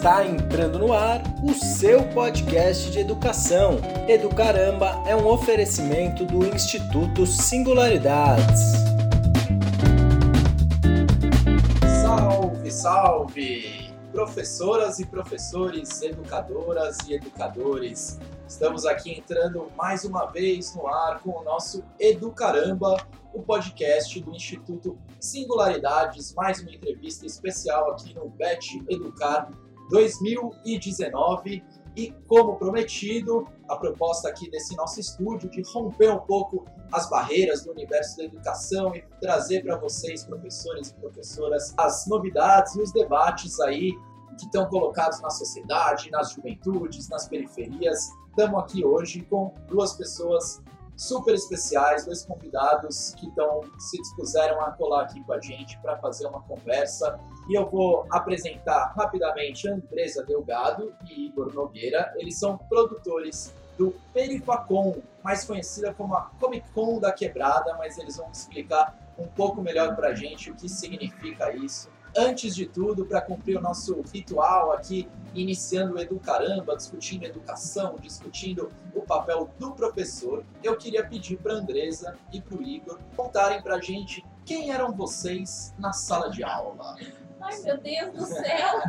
Está entrando no ar o seu podcast de educação. Educaramba é um oferecimento do Instituto Singularidades. Salve, salve! Professoras e professores, educadoras e educadores, estamos aqui entrando mais uma vez no ar com o nosso Educaramba, o podcast do Instituto Singularidades, mais uma entrevista especial aqui no Bet Educar 2019. E como prometido, a proposta aqui desse nosso estúdio de romper um pouco as barreiras do universo da educação e trazer para vocês, professores e professoras, as novidades e os debates aí que estão colocados na sociedade, nas juventudes, nas periferias. Estamos aqui hoje com duas pessoas super especiais, dois convidados que estão se dispuseram a colar aqui com a gente para fazer uma conversa. E eu vou apresentar rapidamente Andresa Delgado e Igor Nogueira. Eles são produtores do Perifacon, mais conhecida como a Comic Con da Quebrada, mas eles vão explicar um pouco melhor para a gente o que significa isso antes de tudo, para cumprir o nosso ritual aqui, iniciando o Educaramba, discutindo educação, discutindo o papel do professor, eu queria pedir para Andresa e para o Igor contarem para gente quem eram vocês na sala de aula. Ai, meu Deus do céu!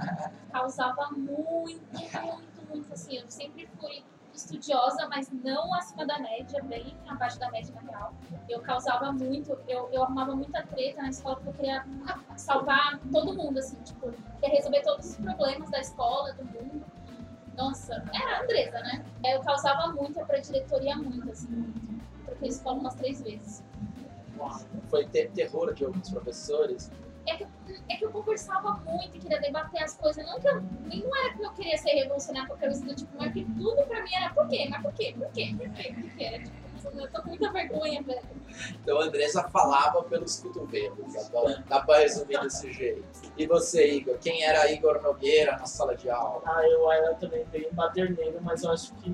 Causava muito, muito, muito, assim, eu sempre fui estudiosa, mas não acima da média, bem abaixo da média na real. Eu causava muito, eu, eu arrumava muita treta na escola porque eu queria salvar todo mundo, assim, tipo, queria resolver todos os problemas da escola, do mundo. Nossa, era a Andresa, né? Eu causava muito, eu pra diretoria muito, assim. Troquei escola umas três vezes. Foi ter terror de alguns professores? É que, é que eu conversava muito e queria debater as coisas. Não, que eu, não era que eu queria ser revolucionário porque eu do tipo, mas que tudo pra mim era por quê? Mas por quê? Por quê? Por quê? Por quê? Era tipo, eu tô com muita vergonha, velho. Então a Andressa falava pelos cotovelos, dá pra resumir desse jeito. E você, Igor? Quem era Igor Nogueira na sala de aula? Ah, eu era também bem baderneiro, mas eu acho que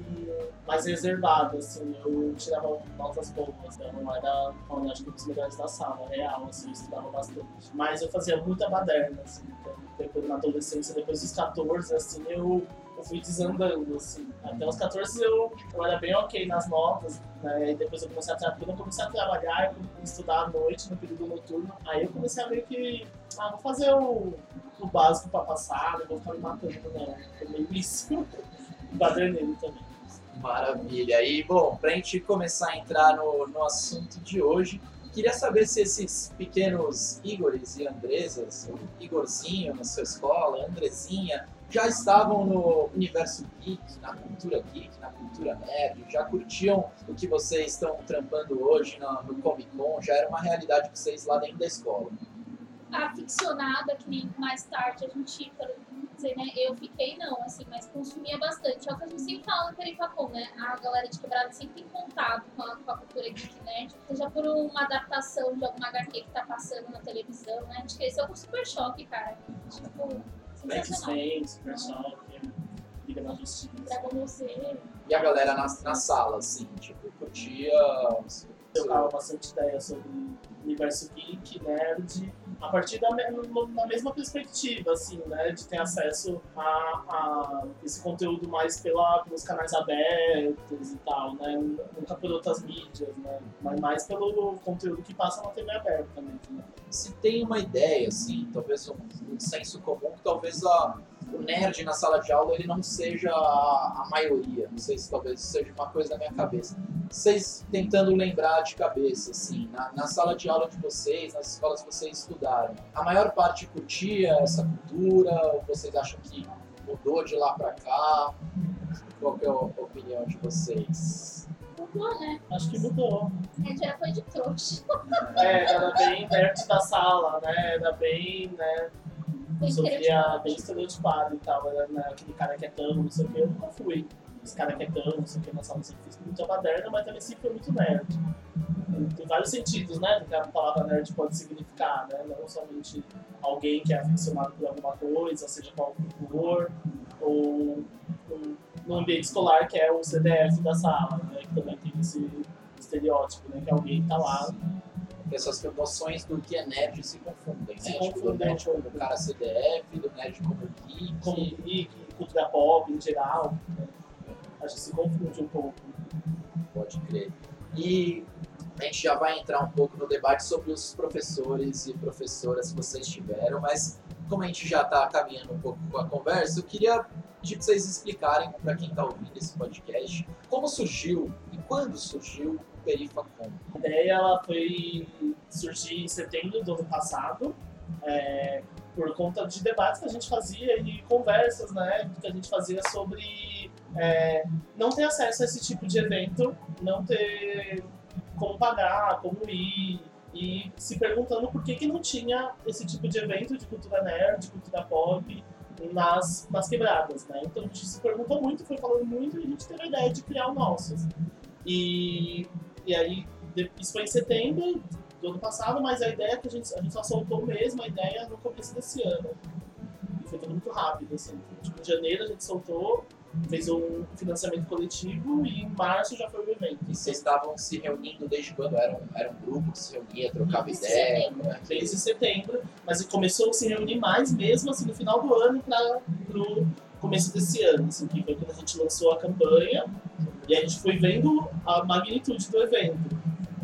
mais reservado, assim, eu tirava notas boas, né? não era, acho que um dos melhores da sala, real, assim, eu estudava bastante. Mas eu fazia muita baderna, assim, então, depois na adolescência, depois dos 14, assim, eu eu fui desandando, assim. Até os 14 eu, eu era bem ok nas notas, né? E depois eu comecei a trabalhar, eu comecei a trabalhar, eu estudar à noite, no período noturno, aí eu comecei a meio que, ah, vou fazer o, o básico pra passar, não vou ficar me matando, não. Foi meio isso. Badernei também. Maravilha. E, bom, pra gente começar a entrar no, no assunto de hoje, queria saber se esses pequenos Igores e Andresas, Igorzinho na sua escola, Andrezinha, já estavam no universo geek, na cultura geek, na cultura nerd, já curtiam o que vocês estão trampando hoje no, no Comic Con, já era uma realidade para vocês lá dentro da escola. Aficionada, que nem mais tarde a gente, dizer, né, eu fiquei não, assim, mas consumia bastante. É o que a gente sempre fala no Perifacom, né? A galera de quebrada sempre tem contato com a, com a cultura geek nerd, seja por uma adaptação de alguma HQ que tá passando na televisão, né? A gente cresceu com super choque, cara. Tipo, X-Men, Super Choque, Liga da Justiça. Dragon E a galera na, na sala, assim, tipo, curtia. Trocava bastante ideia sobre universo geek, nerd, a partir da, mesma perspectiva, assim, né, de ter acesso a, a esse conteúdo mais pela, pelos canais abertos e tal, né, nunca por outras mídias, né, mas mais pelo conteúdo que passa na TV aberta mesmo. Né. Se tem uma ideia, assim, talvez um, um senso comum, que talvez a o nerd na sala de aula ele não seja a, a, maioria. Não sei se talvez seja uma coisa da minha cabeça. Vocês tentando lembrar de cabeça, assim, na, na sala de aula de vocês, nas escolas que vocês estudaram, a maior parte curtia essa cultura? Ou vocês acham que mudou de lá para cá? Qual é a opinião de vocês? Mudou, né? Acho que mudou. A gente já foi de trouxa. É, era bem perto da sala, né? Era bem, né? Eu sofria bem estereotipado e tal, era né, aquele cara quietão, não sei o que, eu nunca fui. Esse cara quietão, não sei o que, na sala sempre fiz muito baderna, mas também sempre foi muito nerd. Tem vários sentidos, né, do que a palavra nerd pode significar, né? Não somente alguém que é aficionado por alguma coisa, seja qual for, ou no ambiente escolar, que é o CDF da sala, né? Que também tem esse estereótipo, né? Que é alguém que tá lá essas noções do que é nerd se confundem, Se né? Tipo, do confundem nerd um como pouco. cara CDF, do nerd como geek. como geek, cultura pop em geral. né? Acho que se confunde um pouco. Pode crer. E a gente já vai entrar um pouco no debate sobre os professores e professoras que vocês tiveram, mas como a gente já está caminhando um pouco com a conversa, eu queria pedir para vocês explicarem para quem está ouvindo esse podcast como surgiu e quando surgiu o Perifacom. A ideia ela foi surgir em setembro do ano passado, é, por conta de debates que a gente fazia e conversas né, que a gente fazia sobre é, não ter acesso a esse tipo de evento, não ter como pagar, como ir, e se perguntando por que, que não tinha esse tipo de evento de cultura nerd, de cultura pop nas, nas quebradas. Né? Então a gente se perguntou muito, foi falando muito e a gente teve a ideia de criar o nosso. E, e aí isso foi em setembro do ano passado, mas a ideia é que a gente, a gente só soltou mesmo a ideia no começo desse ano. E foi tudo muito rápido, assim. Tipo, em janeiro a gente soltou, fez um financiamento coletivo e em março já foi o evento. E vocês estavam se reunindo desde quando? Era um, era um grupo que se reunia, trocava Desde ideia? setembro. é que- Desde setembro, mas começou a se reunir mais mesmo assim no final do ano para pro começo desse ano, assim, que foi quando a gente lançou a campanha e a gente foi vendo a magnitude do evento.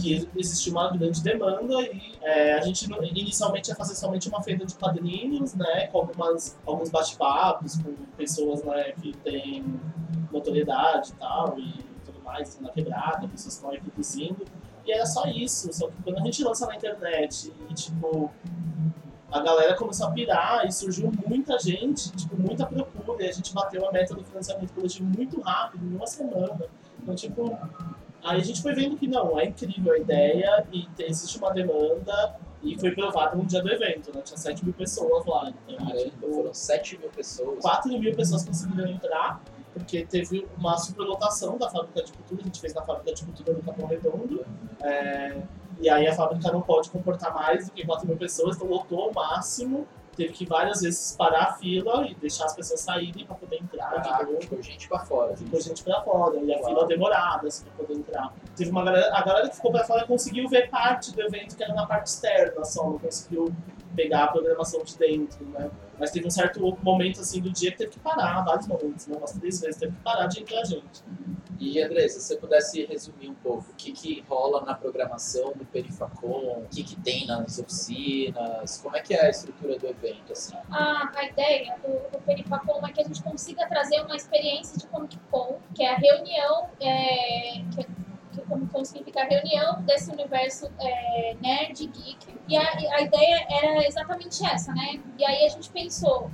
Que existia uma grande demanda e é, a gente inicialmente ia fazer somente uma feira de quadrinhos, né, com algumas, alguns bate-papos com pessoas né, que têm notoriedade e tal, e tudo mais, na quebrada, pessoas que estão aí produzindo. E era só isso, só que quando a gente lança na internet e, tipo, a galera começou a pirar e surgiu muita gente, tipo, muita procura, e a gente bateu a meta do financiamento coletivo muito rápido, em uma semana. Então, tipo, aí a gente foi vendo que não, é incrível a ideia e existe uma demanda e foi provado no dia do evento, né? Tinha 7 mil pessoas lá. Então, Caramba, tipo, foram 7 mil pessoas. 4 mil pessoas conseguiram entrar, porque teve uma superlotação da fábrica de cultura, a gente fez na fábrica de cultura do Capão Redondo, é, e aí a fábrica não pode comportar mais do que 4 mil pessoas, então lotou ao máximo, teve que várias vezes parar a fila e deixar as pessoas saírem para poder entrar de Caraca, novo. ficou gente pra fora. Ficou gente pra fora, e a Uau. fila demorada assim, pra poder entrar. Teve uma galera, a galera que ficou pra fora conseguiu ver parte do evento que era na parte externa só, não conseguiu pegar a programação de dentro, né? Mas teve um certo momento assim do dia que teve que parar, vários momentos, né? Umas três vezes teve que parar de entrar gente. E Andressa, se você pudesse resumir um pouco o que, que rola na programação do Perifacom, o que, que tem nas oficinas, como é que é a estrutura do evento, assim? A, a ideia do, do Perifacom é que a gente consiga trazer uma experiência de Comic Con, que é a reunião, é, que, que o Comic Con significa a reunião desse universo é, nerd, geek. E a, a ideia era exatamente essa, né? E aí a gente pensou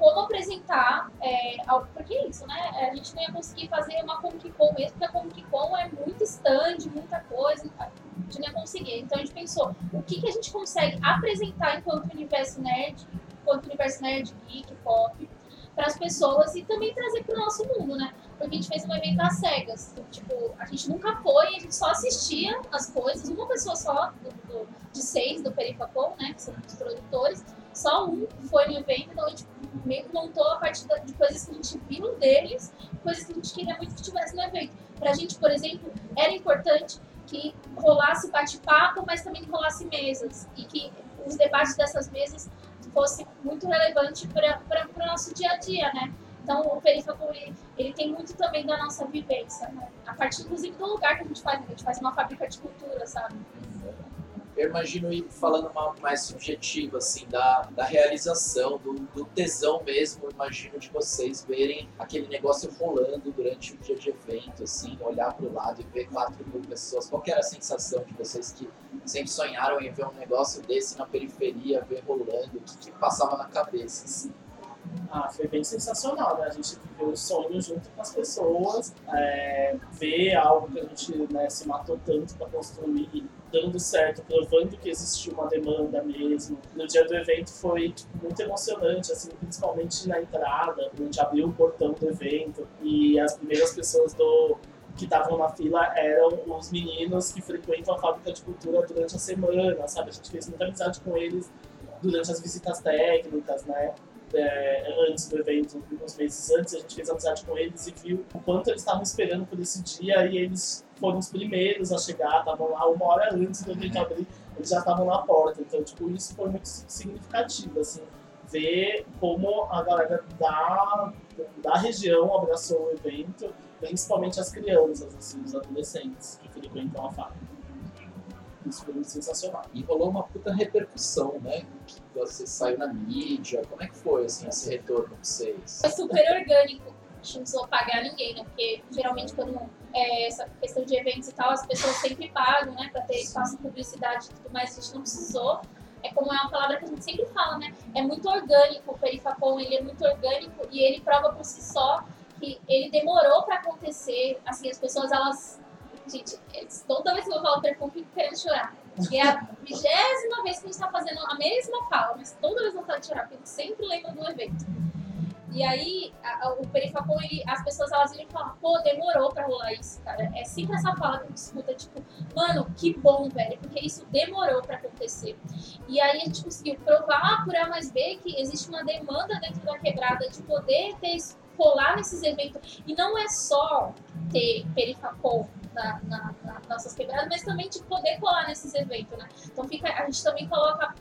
como apresentar é, algo, porque é isso, né? A gente não ia conseguir fazer uma Comic Con mesmo, porque a Comic Con é muito stand, muita coisa, a gente não ia conseguir. Então a gente pensou, o que, que a gente consegue apresentar enquanto universo nerd, enquanto universo nerd, geek, pop, para as pessoas e também trazer para o nosso mundo, né? Porque a gente fez um evento às cegas. Tipo, a gente nunca foi, a gente só assistia as coisas, uma pessoa só, do, do- de seis do Perifacom, né? Que são os produtores, só um foi no evento, então a gente meio que montou a partir de coisas que a gente viu deles, coisas que a gente queria muito que tivesse no evento. Pra gente, por exemplo, era importante que rolasse bate-papo, mas também rolasse mesas. E que os debates dessas mesas fossem muito relevantes para o nosso dia a dia, né? Então, o Perifacom, ele, ele tem muito também da nossa vivência, né? A partir, inclusive, do lugar que a gente faz. né? A gente faz uma fábrica de cultura, sabe? Eu imagino ir falando uma, mais subjetivo, assim, da, da realização, do, do tesão mesmo, imagino, de vocês verem aquele negócio rolando durante o dia de evento, assim, olhar para o lado e ver 4 mil pessoas. Qual era a sensação de vocês que sempre sonharam em ver um negócio desse na periferia, ver rolando? O que, que passava na cabeça, assim? Ah, foi bem sensacional, né? A gente viveu o sonho junto com as pessoas, é, ver algo que a gente né, se matou tanto para construir, dando certo, provando que existia uma demanda mesmo. No dia do evento foi tipo, muito emocionante, assim, principalmente na entrada, a gente abriu o portão do evento e as primeiras pessoas do que estavam na fila eram os meninos que frequentam a fábrica de cultura durante a semana, sabe? A gente fez muita amizade com eles durante as visitas técnicas, né? É, antes do evento, uns meses antes, a gente fez amizade com eles e viu o quanto eles estavam esperando por esse dia e eles foram os primeiros a chegar, estavam lá uma hora antes do evento abrir. eles já estavam na porta. Então, tipo, isso foi muito significativo, assim, ver como a galera da, da região abraçou o evento, principalmente as crianças, assim, os adolescentes que frequentam a fábrica. Isso foi sensacional. E rolou uma puta repercussão, né? Que você saiu na mídia. Como é que foi, assim, esse retorno pra vocês? Foi super orgânico. A gente não precisou pagar ninguém, né? Porque geralmente quando é, essa questão de eventos e tal, as pessoas sempre pagam, né? Pra ter espaço de publicidade e tudo mais. A gente não precisou. É como é uma palavra que a gente sempre fala, né? É muito orgânico o Perifacom, ele é muito orgânico e ele prova por si só que ele demorou para acontecer. Assim, as pessoas, elas Gente, toda vez que eu falo perfume, fico querendo chorar. E é a vigésima vez que a gente está fazendo a mesma fala, mas toda vez eu falo de chorar, porque sempre lembro do evento. E aí, a, a, o Perifacom, ele, as pessoas elas viram e falam, pô, demorou pra rolar isso, cara. É sempre essa fala que a gente escuta, tipo, mano, que bom, velho, porque isso demorou pra acontecer. E aí a gente conseguiu provar por A mais B que existe uma demanda dentro da quebrada de poder ter colar nesses eventos. E não é só ter Perifacom na, na, na, nossas quebradas, mas também de poder colar nesses eventos, né? Então fica, a gente também coloca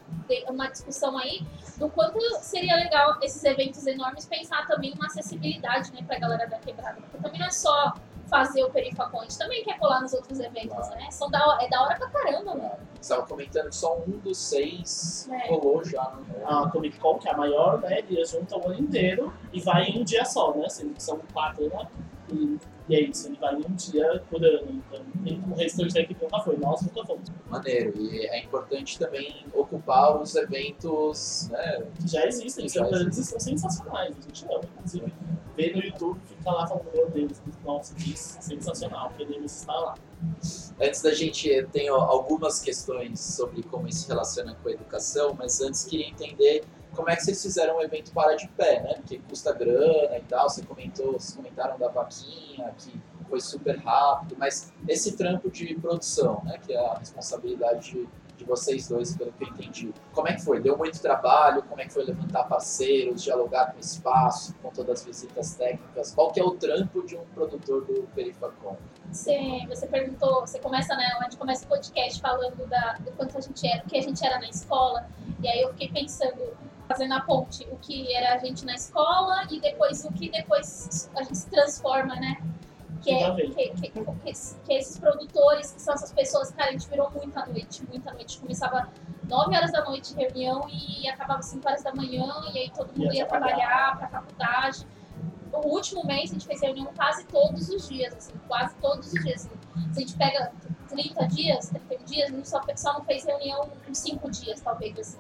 uma discussão aí do quanto seria legal esses eventos enormes pensar também uma acessibilidade, né, pra galera da quebrada. Porque também não é só fazer o Perifacon, a gente também quer colar nos outros eventos, claro. né? São da, é da hora pra caramba, mano. Você estava comentando que só um dos seis é. rolou já. Né? A Comic Con, que é a maior, né? Eles juntam o ano inteiro e vai em um dia só, né? Sendo que são quatro, né? E e é isso, ele vai um dia por ano. Então, o restante da equipe nunca foi, nós nunca fomos. Maneiro, e é importante também ocupar os eventos né, que já existem, que já existem. são sensacionais, a gente ama, inclusive. Ver no YouTube, ficar lá falando, meu Deus, nossa, que sensacional, podemos estar lá. Antes da gente, eu tenho algumas questões sobre como isso se relaciona com a educação, mas antes queria entender como é que vocês fizeram um evento para de pé, né? Porque custa grana e tal, você comentou, vocês comentaram da vaquinha, que foi super rápido, mas esse trampo de produção, né? Que é a responsabilidade de, de vocês dois, pelo que eu entendi. Como é que foi? Deu muito trabalho? Como é que foi levantar parceiros, dialogar com o espaço, com todas as visitas técnicas? Qual que é o trampo de um produtor do Perifacom? Você, você perguntou, você começa, né? Gente começa o podcast falando da, do quanto a gente era, o que a gente era na escola, e aí eu fiquei pensando fazendo a ponte, o que era a gente na escola e depois o que depois a gente se transforma, né? Que, é, que, que, que, esses produtores, que são essas pessoas, cara, a gente virou muita noite, muita noite. Começava 9 horas da noite reunião e acabava 5 horas da manhã, e aí todo mundo ia trabalhar para a faculdade. No último mês a gente fez reunião quase todos os dias, assim, quase todos os dias. Assim. Se a gente pega 30 dias, 30 dias, a gente só, só não fez reunião uns 5 dias, talvez, assim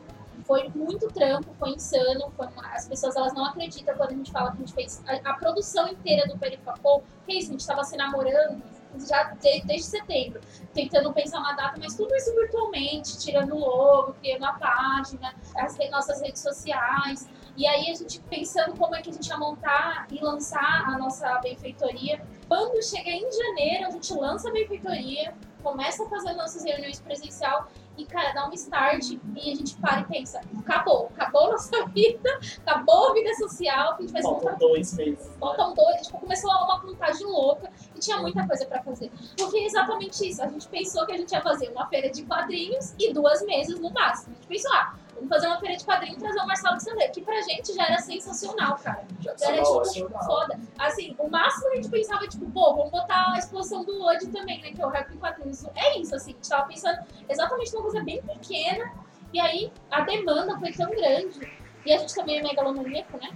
foi muito trampo, foi insano. Foi uma... as pessoas elas não acreditam quando a gente fala que a gente fez a, a produção inteira do Perifacol. Que isso, a gente estava se namorando já desde, desde setembro, tentando pensar uma data, mas tudo isso virtualmente, tirando o logo, criando a página, as nossas redes sociais. E aí a gente pensando como é que a gente ia montar e lançar a nossa benfeitoria. Quando chega em janeiro, a gente lança a benfeitoria, começa a fazer nossas reuniões presencial e, cara, dá um start e a gente para e pensa, acabou, acabou a nossa vida, acabou a vida social, a gente vai Faltam dois meses. Faltam dois, tipo, começou uma contagem louca e tinha muita coisa pra fazer. Porque é exatamente isso, a gente pensou que a gente ia fazer uma feira de quadrinhos e duas mesas no máximo. A gente pensou, ah, Vamos fazer uma feira de quadrinho e trazer o Marcelo de Sandler, que pra gente já era sensacional, cara. Já, já era, tipo, foda. Assim, o máximo a gente pensava, tipo, pô, vamos botar a exposição do Wood também, né? Que é o rap em quadrinhos. É isso, assim, a gente tava pensando exatamente numa coisa bem pequena. E aí a demanda foi tão grande. E a gente também é megalomaníaco, né?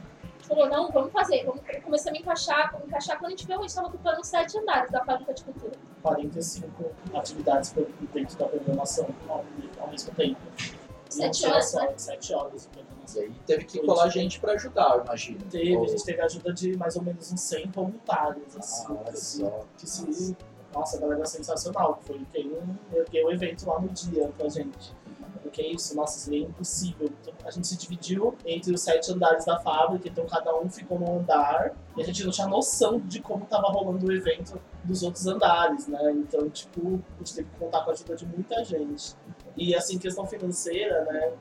Falou, não, vamos fazer. Vamos começar a me encaixar, me encaixar. Quando a gente viu, a gente estava ocupando sete andares da fábrica de cultura. 45 atividades dentro da programação ao mesmo tempo. Sete horas, né? Sete horas. E aí teve que colar gente para ajudar, eu imagino. Teve, Ou... a gente teve a ajuda de mais ou menos uns 100 voluntários, assim. Ah, que, se, que se, nossa, a galera é sensacional. Foi quem ergueu o evento lá no dia pra gente. Porque é isso, nossa, seria impossível. Então, a gente se dividiu entre os sete andares da fábrica, então cada um ficou num andar, e a gente não tinha noção de como estava rolando o evento dos outros andares, né? Então, tipo, a gente teve que contar com a ajuda de muita gente. E assim, questão financeira, né?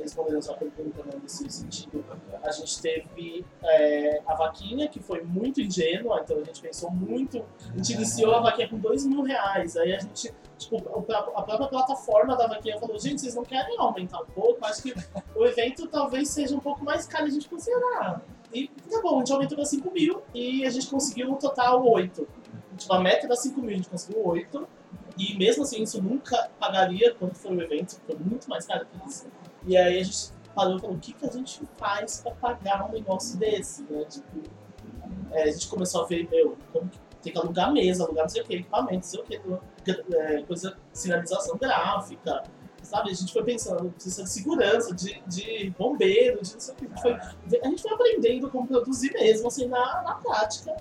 respondendo a sua pergunta né, nesse sentido, a gente teve é, a vaquinha, que foi muito ingênua, então a gente pensou muito. A gente iniciou a vaquinha com dois mil reais, aí a gente, tipo, a própria plataforma da vaquinha falou: gente, vocês não querem aumentar um pouco? Acho que o evento talvez seja um pouco mais caro. A gente pensou, ah, e tá bom, a gente aumentou para 5 mil e a gente conseguiu no total 8. Tipo, a meta era 5 mil, a gente conseguiu 8. E mesmo assim, isso nunca pagaria quando foi o evento, foi muito mais caro que isso. E aí a gente parou e falou, o que, que a gente faz para pagar um negócio desse, né? Tipo, é, a gente começou a ver, meu, como que tem que alugar mesa, alugar não sei o que, equipamento, não sei o que, é, coisa, sinalização gráfica, sabe? A gente foi pensando, precisa de segurança, de, de bombeiro, de não sei o que. A gente, foi, a gente foi aprendendo como produzir mesmo, assim, na, na prática.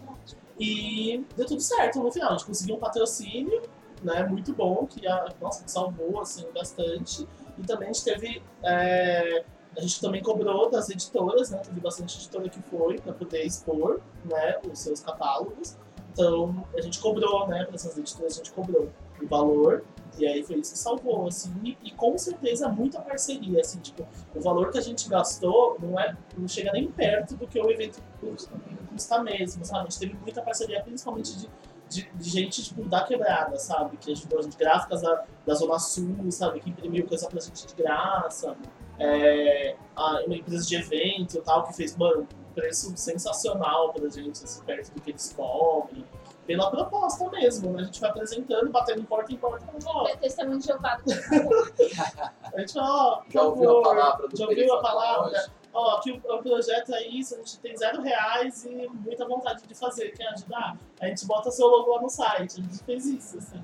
E deu tudo certo no final. A gente conseguiu um patrocínio, né, muito bom, que a, nossa, salvou, assim, bastante. E também a gente teve... É, a gente também cobrou das editoras, né? Teve bastante editora que foi para poder expor, né, os seus catálogos. Então, a gente cobrou, né, para essas editoras, a gente cobrou o valor e aí foi isso que salvou, assim, e, e, com certeza muita parceria, assim, tipo, o valor que a gente gastou não, é, não chega nem perto do que o evento custa, custa mesmo, sabe? A gente teve muita parceria, principalmente de, de, de gente, tipo, da quebrada, sabe? Que ajudou a gente, gráficas da, da Zona Sul, sabe? Que imprimiu coisa pra gente de graça, é, a, uma empresa de evento e tal, que fez, mano, preço sensacional pra gente, assim, perto do que eles cobrem pela proposta mesmo, né? A gente vai apresentando, batendo porta em porta, falando, ó. É testemunho de Jeová. a gente fala, ó, já ouviu a palavra do Já ouviu a palavra? Ó, aqui o, o, projeto é isso, a gente tem zero reais e muita vontade de fazer, quer ajudar? A gente bota seu logo lá no site, a gente fez isso, assim.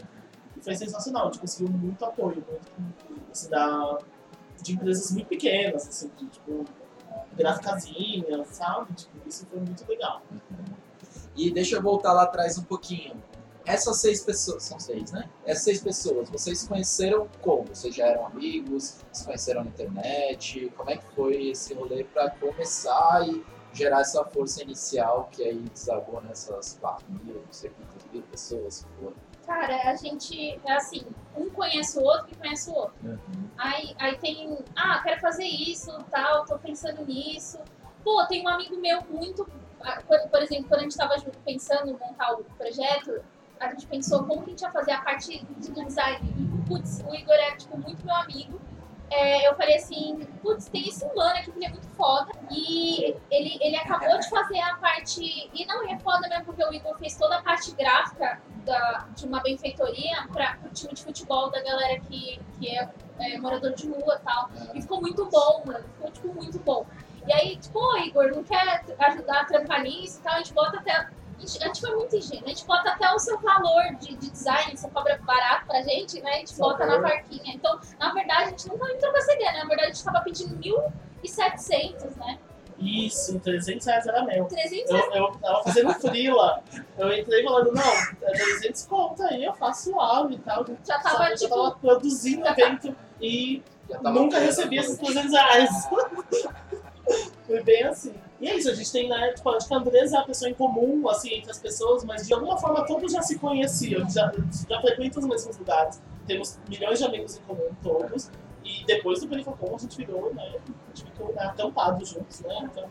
E foi sensacional, a gente conseguiu muito apoio, muito, assim, da, de empresas muito pequenas, assim, de, tipo, gráficazinha, sabe? Tipo, isso foi muito legal. E deixa eu voltar lá atrás um pouquinho. Essas seis pessoas, são seis, né? Essas seis pessoas, vocês se conheceram como? Vocês já eram amigos? Se conheceram na internet? Como é que foi esse rolê para começar e gerar essa força inicial que aí desagou nessas 4 mil, não sei quantas mil pessoas que foram? Cara, a gente, é assim, um conhece o outro que conhece o outro. Uhum. Aí, aí tem, ah, quero fazer isso, tal, tô pensando nisso. Pô, tem um amigo meu muito por, exemplo, quando a gente estava pensando em montar o projeto, a gente pensou como que a gente ia fazer a parte de design. E, putz, o Igor é, tipo, muito meu amigo. É, eu falei assim, putz, tem esse mano aqui que ele é muito foda. E ele, ele acabou de fazer a parte. E não, é foda mesmo, porque o Igor fez toda a parte gráfica da, de uma benfeitoria para o time de futebol da galera que, que é, é morador de rua e tal. E ficou muito bom, mano. Ficou, tipo, muito bom. E aí, tipo, Igor, não quer ajudar a trampar nisso e tal? A gente bota até. A gente, foi muito ingênuo, a gente bota até o seu valor de, de design, você cobra barato pra gente, né? A gente bota na parquinha. Então, na verdade, a gente nunca entrou com essa ideia, né? Na verdade, a gente tava pedindo 1.700, né? Isso, 300 reais era meu. 300 reais? Eu, eu tava fazendo frila. Eu entrei falando, não, é 300 conto aí, eu faço suave e tal. Já tava, eu tipo... Já tava produzindo evento e nunca recebi esses 300 reais. Foi bem assim. E é isso, a gente tem, né, tipo, acho que a Andresa é a pessoa em comum, assim, entre as pessoas, mas de alguma forma todos já se conheciam, já, já frequentam os mesmos lugares, temos milhões de amigos em comum, todos, e depois do Perifacom a gente virou, né, a gente ficou né, acampados juntos, né, então...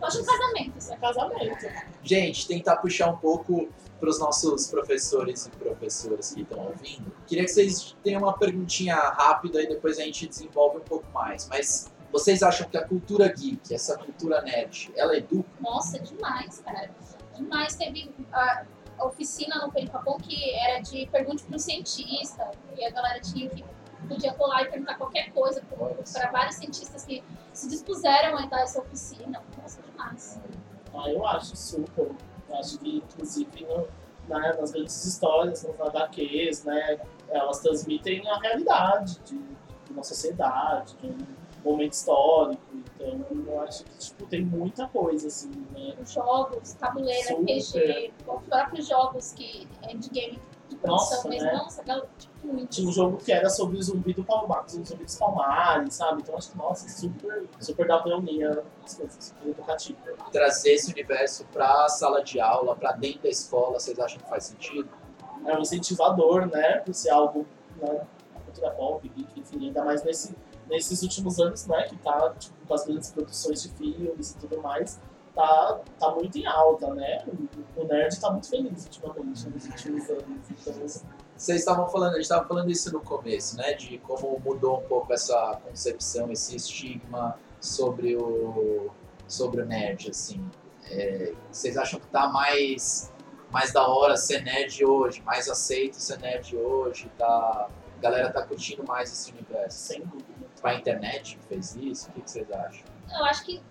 Hoje é um casamento. É casamento. Gente, tentar puxar um pouco para os nossos professores e professoras que estão ouvindo. Queria que vocês tenham uma perguntinha rápida e depois a gente desenvolve um pouco mais. Mas vocês acham que a cultura geek, essa cultura nerd, ela educa? Nossa, demais, cara. Demais. Teve a oficina no Peripapão que era de pergunte para o cientista. E a galera tinha que podia colar e perguntar qualquer coisa para vários cientistas que se dispuseram a dar essa oficina. Nossa, demais. Ah, eu acho super. Eu acho que, inclusive, no, né, nas grandes histórias, nos HQs, né, elas transmitem a realidade de, de uma sociedade, de um momento histórico. Então, eu acho que tipo, tem muita coisa, assim, né? Jogos, tabuleiro. RPG, os próprios jogos que é de game de produção, nossa, mas né? nossa, tipo, muito. Tinha um jogo que era sobre o zumbi do Palmar, o zumbi dos Palmares, sabe? Então acho que, nossa, super, super dá pra unir as coisas, super educativo. Trazer esse universo pra sala de aula, pra dentro da escola, vocês acham que faz sentido? É um incentivador, né? Por ser algo, né? Cultura pop, enfim, ainda mais nesse nesses últimos anos, né, que tá tipo, com as grandes produções de filmes e tudo mais, tá, tá muito em alta, né? O, nerd tá muito feliz ultimamente, nos últimos anos. Então, Vocês estavam falando, a gente estava falando isso no começo, né? De como mudou um pouco essa concepção, esse estigma sobre o, sobre o nerd, assim. É, vocês acham que tá mais, mais da hora ser nerd hoje, mais aceito ser nerd hoje, tá? A galera tá curtindo mais esse universo. sem dúvida. Pra internet que fez isso, o que, que vocês acham? Eu acho que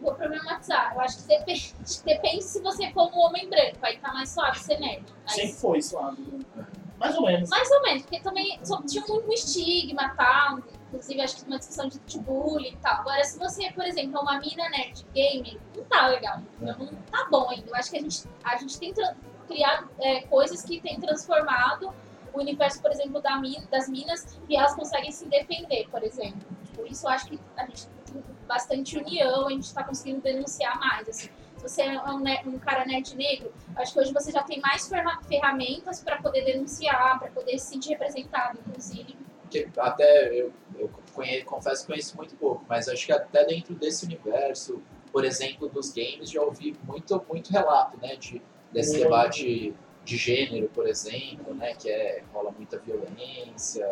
vou problematizar. Eu acho que depende, depende se você for um homem branco, aí tá mais suave ser nerd. Mas- Sempre foi suave, né? Mais ou menos. Mais ou menos, porque também só tinha muito estigma e tal. Inclusive, acho que uma discussão de, de bullying e tal. Agora, se você, por exemplo, é uma mina nerd gamer, não tá legal. Não, não tá bom ainda. Eu acho que a gente, a gente tem criado é, coisas que têm transformado o universo, por exemplo, da mina, das minas e elas conseguem se defender, por exemplo. Por isso, eu acho que a gente tem bastante união, a gente tá conseguindo denunciar mais, assim. Se você é um, um cara nerd negro, acho que hoje você já tem mais ferra- ferramentas para poder denunciar, para poder se sentir representado, inclusive. que até eu, eu conhe- confesso que conheço muito pouco, mas acho que até dentro desse universo, por exemplo, dos games, já ouvi muito, muito relato, né, de, desse Uhum. debate de gênero, por exemplo, né, que é, rola muita violência.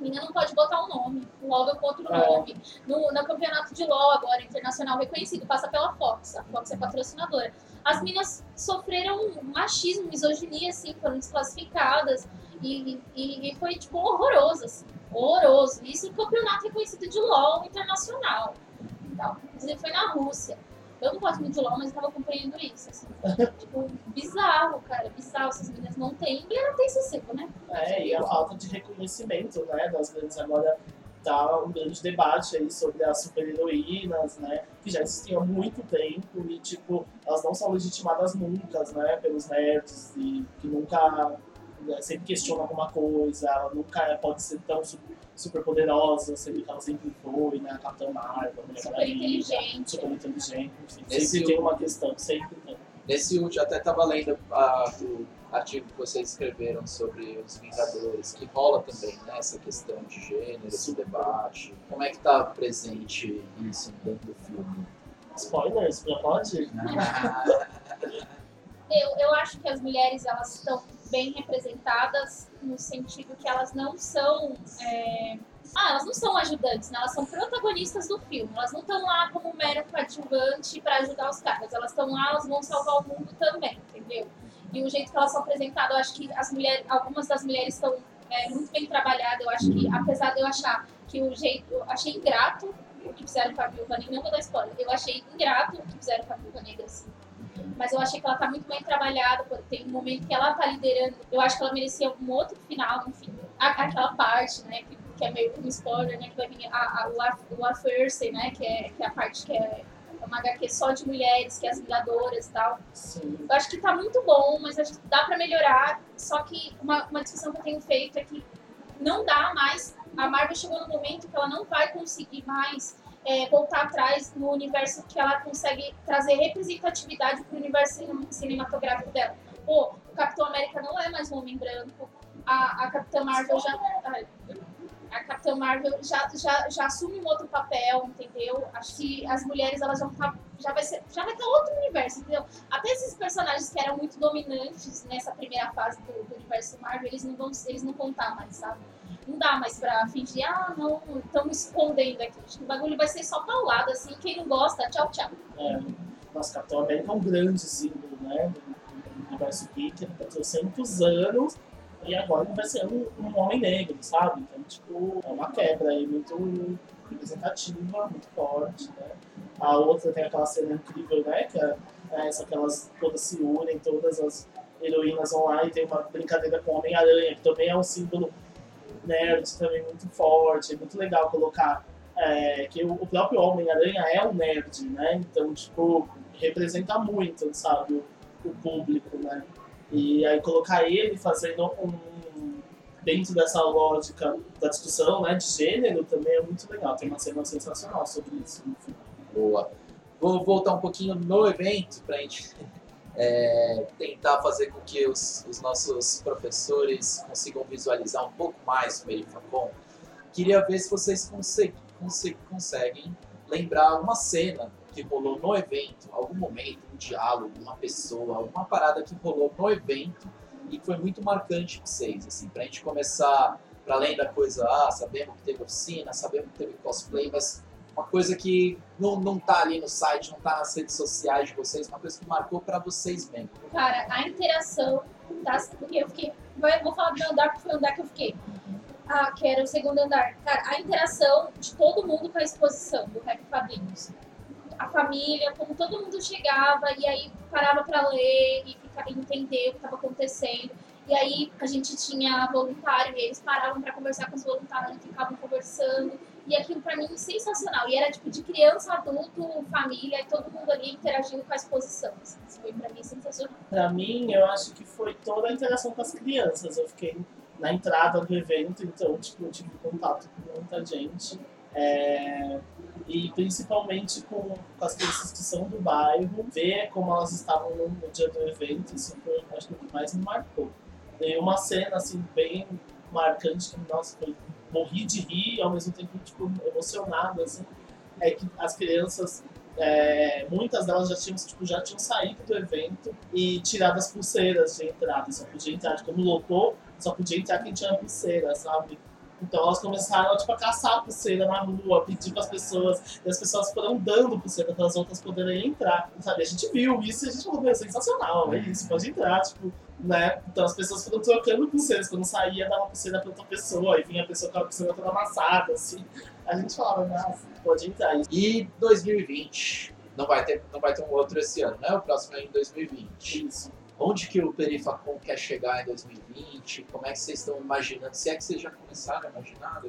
Menina não pode botar um nome, logo com outro É. nome. No, no campeonato de LoL agora, internacional reconhecido, passa pela Fox. A Fox é patrocinadora. As meninas sofreram machismo, misoginia, assim, foram desclassificadas. E, e, e foi, tipo, horroroso, assim. Horroroso. Isso no campeonato reconhecido de LoL internacional. Então, inclusive foi na Rússia. Eu não gosto muito de LoL, mas eu tava acompanhando isso, assim. tipo, bizarro, cara. Bizarro. Essas meninas não têm. E ela tem sossego, né? É, e a falta de reconhecimento, né, das grandes agora tá um grande debate aí sobre as super-heroínas, né, que já existiam há muito tempo e, tipo, elas não são legitimadas nunca, né, pelos nerds e que nunca, né, sempre questionam alguma coisa, ela nunca é, pode ser tão super poderosa, sendo que ela sempre foi, né, a Capitã Marvel, a Mulher Super Maravilha, inteligente. super inteligente, enfim, Esse sempre tem uma questão, sempre tem. Nesse último, até estava lendo ah, o artigo que vocês escreveram sobre os Vingadores, que rola também, né, essa questão de gênero, esse debate. Como é que tá presente isso dentro do filme? Spoilers, já pode? Eu, eu acho que as mulheres elas estão bem representadas no sentido que elas não são. é, Ah, elas não são ajudantes, né? Elas são protagonistas do filme. Elas não estão lá como mero coadjuvante para ajudar os caras. Elas estão lá, elas vão salvar o mundo também, entendeu? E o jeito que elas são apresentadas, eu acho que as mulheres, algumas das mulheres estão é, muito bem trabalhadas. Eu acho que, apesar de eu achar que o jeito. Eu achei ingrato o que fizeram com a Viúva Negra. Não vou dar spoiler. Eu achei ingrato o que fizeram com a Viúva Negra, assim. Mas eu achei que ela tá muito bem trabalhada. Tem um momento que ela tá liderando. Eu acho que ela merecia um outro final, enfim. Aquela parte, né? Que, que é meio um spoiler, né? Que vai vir a, a, o Arthurse, né? Que é, que é a parte que é uma HQ só de mulheres, que é as Vingadoras e tal. Sim. Eu acho que tá muito bom, mas acho que dá pra melhorar. Só que uma, uma discussão que eu tenho feito é que não dá mais. A Marvel chegou no momento que ela não vai conseguir mais é, voltar atrás no universo que ela consegue trazer representatividade pro universo cine- cinematográfico dela. Pô, o Capitão América não é mais um homem branco. A, a Capitã Marvel já. A Capitã Marvel já, já, já assume um outro papel, entendeu? Acho que as mulheres elas vão tá, já vai ser, já vai ter outro universo, entendeu? Até esses personagens que eram muito dominantes nessa primeira fase do, do universo Marvel, eles não vão eles não tá mais, sabe? Não dá mais pra fingir, ah, não, estamos escondendo aqui. Acho que o bagulho vai ser só paulado, assim. Quem não gosta, tchau, tchau. É, nossa, Capitão América é um grande símbolo, né? Do, universo geek, ele tem 300 anos e agora ele vai ser um, um homem negro, sabe? Então, tipo, é uma quebra aí muito representativa, muito forte, né? A outra tem aquela cena incrível, né? Que é é essa que elas todas se unem, todas as heroínas vão lá e tem uma brincadeira com o Homem-Aranha, que também é um símbolo nerd também muito forte, é muito legal colocar é, que o, próprio Homem-Aranha é um nerd, né? Então, tipo, representa muito, sabe, o, o público, né? E aí colocar ele fazendo um. dentro dessa lógica da discussão né, de gênero também é muito legal. Tem uma cena sensacional sobre isso no. Boa. Vou voltar um pouquinho no evento para a gente é, tentar fazer com que os, os nossos professores consigam visualizar um pouco mais o Merifacom. Queria ver se vocês conse- conse- conseguem lembrar uma cena que rolou no evento, algum momento, um diálogo, uma pessoa, alguma parada que rolou no evento e foi muito marcante pra vocês, assim, pra gente começar, para além da coisa, ah, sabemos que teve oficina, sabemos que teve cosplay, mas uma coisa que não, não tá ali no site, não tá nas redes sociais de vocês, uma coisa que marcou pra vocês mesmo. Cara, a interação. Porque eu fiquei. Vou falar do meu andar, porque foi o andar que eu fiquei. Ah, que era o segundo andar. Cara, a interação de todo mundo com a exposição do Rap Quadrinhos. A família, como todo mundo chegava e aí parava pra ler e ficar, entender o que estava acontecendo. E aí a gente tinha voluntário e eles paravam pra conversar com os voluntários, ficavam conversando. E aquilo pra mim sensacional. E era tipo de criança, adulto, família, e todo mundo ali interagindo com a exposição. Isso foi pra mim sensacional. Pra mim, eu acho que foi toda a interação com as crianças. Eu fiquei na entrada do evento, então, tipo, eu tive contato com muita gente. É, E principalmente com, com as crianças que são do bairro, ver como elas estavam no, no dia do evento, isso foi, acho que, o que mais me marcou. E uma cena, assim, bem marcante, que, nossa, foi, morri de rir, ao mesmo tempo, tipo, emocionado, assim, é que as crianças é, muitas delas já tinham, tipo, já tinham saído do evento e tirado as pulseiras de entrada. Só podia entrar, como lotou, só podia entrar quem tinha pulseira, sabe? Então elas começaram tipo, a caçar a pulseira na rua, pedir para as pessoas, e as pessoas foram dando pulseira para as outras poderem entrar, sabe? A gente viu isso e a gente falou, meu, sensacional, é isso, pode entrar, tipo, né? Então as pessoas foram trocando pulseiras, quando saía dava pulseira para outra pessoa, e vinha a pessoa com a pulseira toda amassada, assim. A gente falava, nossa, pode entrar. E 2020, não vai ter, não vai ter um outro esse ano, né? O próximo é em 2020. Isso. Onde que o Perifacom quer chegar em 2020? Como é que vocês estão imaginando? Se é que vocês já começaram a imaginar? Ah,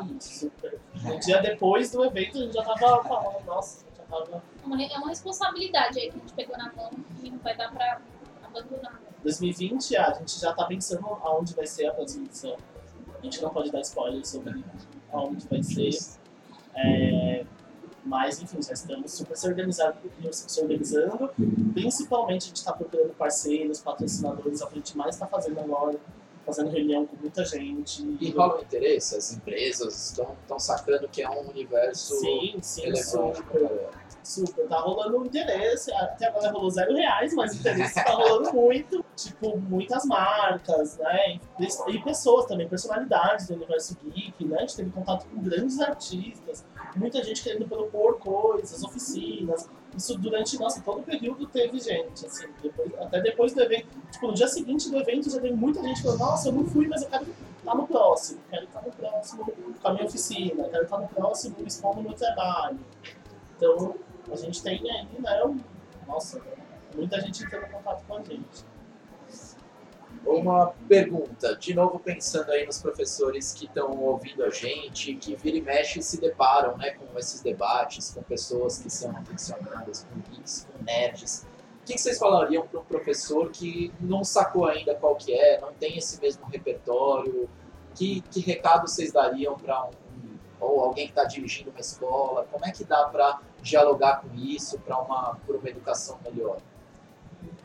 2020? super. Um dia depois do evento a gente já tava falando, nossa, já tava. Uma- É uma responsabilidade aí que a gente pegou na mão e não vai dar pra abandonar. 2020, a gente já tá pensando aonde vai ser a transmissão. A gente não pode dar spoiler sobre aonde vai ser. É, mas, enfim, já estamos super se organizando, se organizando. Principalmente a gente está procurando parceiros, patrocinadores, o a gente mais está fazendo agora. Fazendo reunião com muita gente. E rola um interesse? As empresas estão sacando que é um universo Sim, sim, super. Super, tá rolando interesse. Até agora rolou zero reais, mas o interesse tá rolando muito. Tipo, muitas marcas, né? E pessoas também, personalidades do universo geek, né? A gente teve contato com grandes artistas, muita gente querendo propor coisas, oficinas. Isso durante, nossa, todo o período teve gente, assim, depois- até depois do evento. Tipo, no dia seguinte do evento já teve muita gente falando, nossa, eu não fui, mas eu quero estar no próximo, quero estar no próximo com a minha oficina, quero estar no próximo expondo meu trabalho. Então, a gente tem aí, né, nossa, muita gente entrando em contato com a gente. Uma pergunta, de novo pensando aí nos professores que estão ouvindo a gente, que vira e mexe se deparam né, com esses debates, com pessoas que são aficionadas, com geeks, com nerds. O que vocês falariam para um professor que não sacou ainda qual que é, não tem esse mesmo repertório? Que, que recado vocês dariam para um, ou alguém que está dirigindo uma escola? Como é que dá para dialogar com isso para uma, uma educação melhor?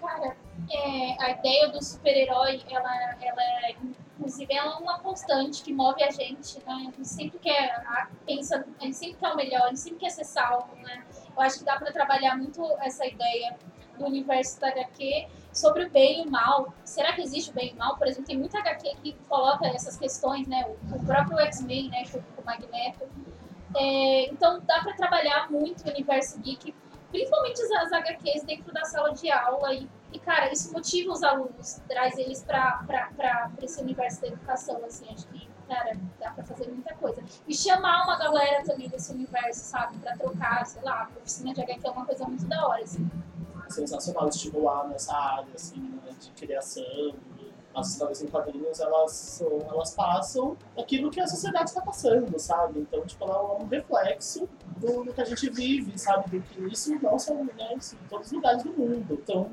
Cara, é, a ideia do super-herói, ela, ela é, inclusive, ela é uma constante que move a gente, né? A gente sempre quer, pensa, a gente sempre quer o melhor, a gente sempre quer ser salvo, né? Eu acho que dá pra trabalhar muito essa ideia do universo da HQ sobre o bem e o mal. Será que existe o bem e o mal? Por exemplo, tem muita HQ que coloca essas questões, né? O, próprio X-Men, né? Com o Magneto. É, então, dá pra trabalhar muito o universo geek principalmente as, HQs dentro da sala de aula e, e, cara, isso motiva os alunos, traz eles pra esse universo da educação, assim, acho que, cara, dá pra fazer muita coisa. E chamar uma galera também desse universo, sabe, pra trocar, sei lá, a oficina de HQ é uma coisa muito da hora, assim. sensacional estimular nessa área assim, né, de criação. As histórias em quadrinhos, elas, elas passam aquilo que a sociedade está passando, sabe? Então, tipo, ela é um reflexo do, do que a gente vive, sabe? Do que isso não são né, isso em todos os lugares do mundo. Então,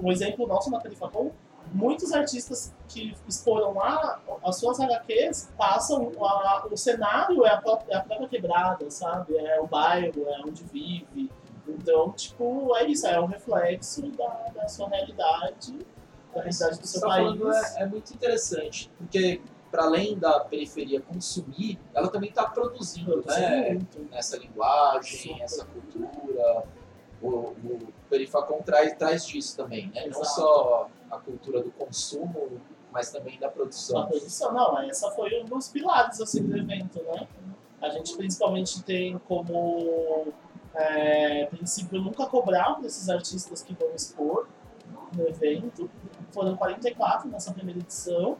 um exemplo nosso na Perifacom, muitos artistas que exporam lá as suas HQs passam, a- o cenário é a, pró- é a própria quebrada, sabe? É o bairro, é onde vive. Então, tipo, é isso, é um reflexo da, da sua realidade, da realidade do seu tá país. falando é, é muito interessante, porque para além da periferia consumir, ela também está produzindo, né? Essa linguagem, Super. essa cultura. O, o Perifacom traz, traz disso também, né? Não só a cultura do consumo, mas também da produção. produção, não, essa foi um dos pilares assim, do evento, né? A gente principalmente tem como é, princípio nunca cobrar desses artistas que vão expor no evento. Foram 44 nessa primeira edição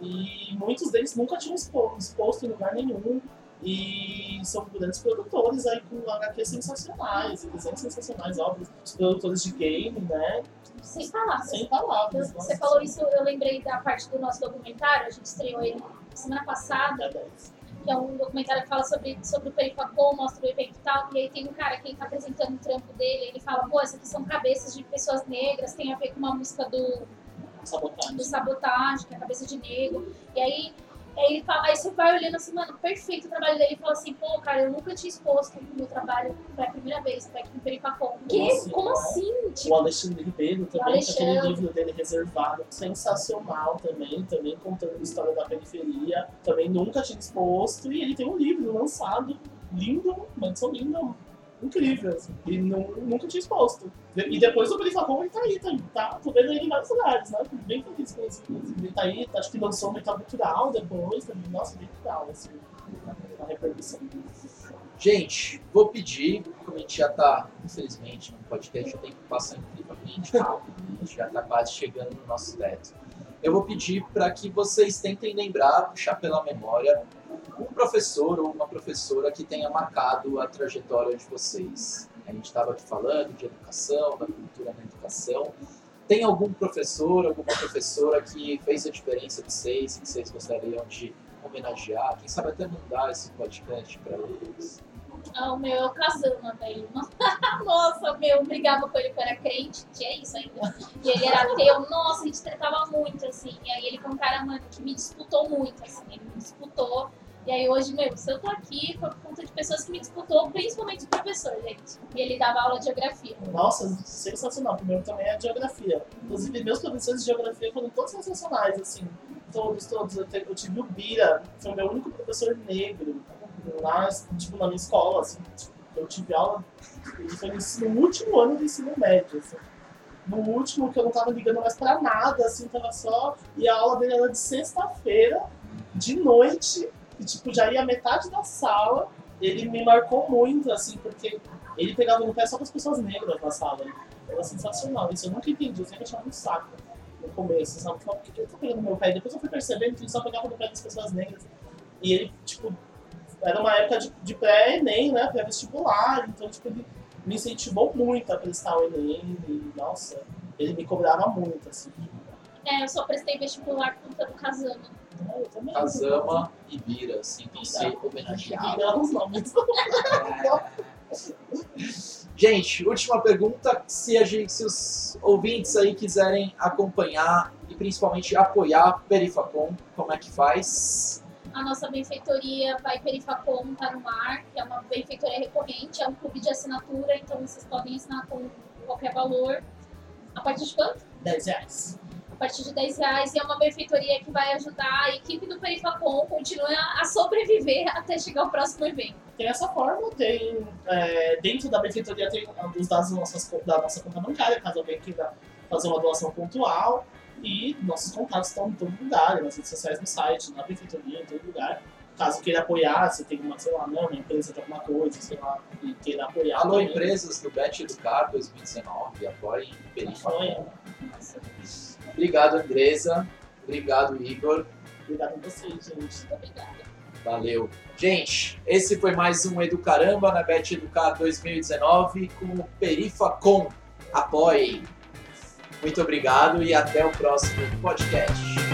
e muitos deles nunca tinham expo- exposto em lugar nenhum. E são grandes produtores aí com HQs sensacionais, desenhos sensacionais, óbvio. Os produtores de game, né? Sem palavras. Sem palavras. Você nossa. falou isso, eu lembrei da parte do nosso documentário, a gente estreou ele semana passada, É que é um documentário que fala sobre, sobre o Perifacom, mostra o evento e tal, e aí tem um cara que ele tá apresentando o trampo dele, ele fala, pô, essas aqui são cabeças de pessoas negras, tem a ver com uma música do, Sabotagem. do Sabotagem, que é a cabeça de negro, e aí, aí ele fala, aí você vai olhando assim, mano, perfeito o trabalho dele, e fala assim, pô, cara, eu nunca tinha exposto o meu trabalho, foi a primeira vez, foi aqui no Perifacom. Que? assim, Como assim? O Tipo, Alexandre Ribeiro também, com aquele livro dele reservado, sensacional também, também contando a história da periferia, também nunca tinha exposto, e ele tem um livro lançado, lindo, edição linda, incrível, assim, e nu- nunca tinha exposto. E depois o Perifacom ele tá aí, tá, tá, vendo ele em vários lugares, né, bem feliz com isso, inclusive. ele tá aí, acho que lançou um metal cultural depois, também, nossa, bem legal, assim, a repercussão. Gente, vou pedir, como a gente já está, infelizmente, no podcast, o tempo passa incrivelmente rápido, a gente já está quase chegando no nosso teto. Eu vou pedir para que vocês tentem lembrar, puxar pela memória, um professor ou uma professora que tenha marcado a trajetória de vocês. A gente estava aqui falando de educação, da cultura na educação. Tem algum professor, alguma professora que fez a diferença de vocês, que vocês gostariam de homenagear? Quem sabe até mandar esse podcast para eles? Ah, o meu é o Kazama, velho. Nossa, meu, brigava com ele que era crente, tinha isso ainda. E ele era ateu, nossa, a gente tratava muito, assim. E aí ele foi um cara, mano, que me disputou muito, assim. Ele me disputou. E aí hoje, meu, se eu tô aqui foi por conta de pessoas que me disputou, principalmente o professor, gente. E ele dava aula de geografia. Nossa, sensacional. Primeiro também é a geografia. Inclusive, meus professores de geografia foram todos sensacionais, assim. Todos, todos. Eu, te- eu tive o Bira, foi o meu único professor negro lá, tipo, na minha escola, assim. Eu tive aula, foi no último ano do ensino médio, assim. No último, que eu não tava ligando mais pra nada, assim, tava só... E a aula dele era de sexta-feira, de noite, e, tipo, já ia metade da sala. Ele me marcou muito, assim, porque ele pegava no pé só com as pessoas negras na sala. Era sensacional. Isso eu nunca entendi. Eu sempre achava um saco no começo. Sabe? Eu por que que ele tá pegando meu pé? Depois eu fui percebendo que ele só pegava no pé das pessoas negras. E ele, tipo, era uma época de, de pré-ENEM, né? Pré-vestibular. Então, tipo, ele me incentivou muito a prestar o ENEM. E, nossa, ele me cobrava muito, assim. É, eu só prestei vestibular por conta do Kazama. Eu também. Kazama e Bira, assim, Bira. homenageados. Não, os nomes. Gente, última pergunta. Se, a gente, se os ouvintes aí quiserem acompanhar e principalmente apoiar Perifacom, como é que faz? A nossa benfeitoria vai Perifacom tá no mar, que é uma benfeitoria recorrente, é um clube de assinatura, então vocês podem assinar com qualquer valor. A partir de quanto? 10 reais. A partir de 10 reais. E é uma benfeitoria que vai ajudar a equipe do Perifacom continuar a sobreviver até chegar ao próximo evento. Tem essa forma, tem é, dentro da benfeitoria tem os dados das nossas, da nossa conta bancária, caso alguém queira fazer uma doação pontual. E nossos contatos estão em todo lugar, nas redes sociais, no site, na benfeitoria, em todo lugar. Caso queira apoiar, se tem uma, sei lá, não, uma empresa de alguma coisa, sei lá, e queira apoiar. Alô, também, empresas do Bet Educar 2019, apoiem Perifacom. apoia. Obrigado, Andresa. Obrigado, Igor. Obrigado a vocês, gente. Muito obrigada. Valeu. Gente, esse foi mais um Educaramba na Bet Educar 2019 com o Perifacom. Apoiem. Muito obrigado e até o próximo podcast.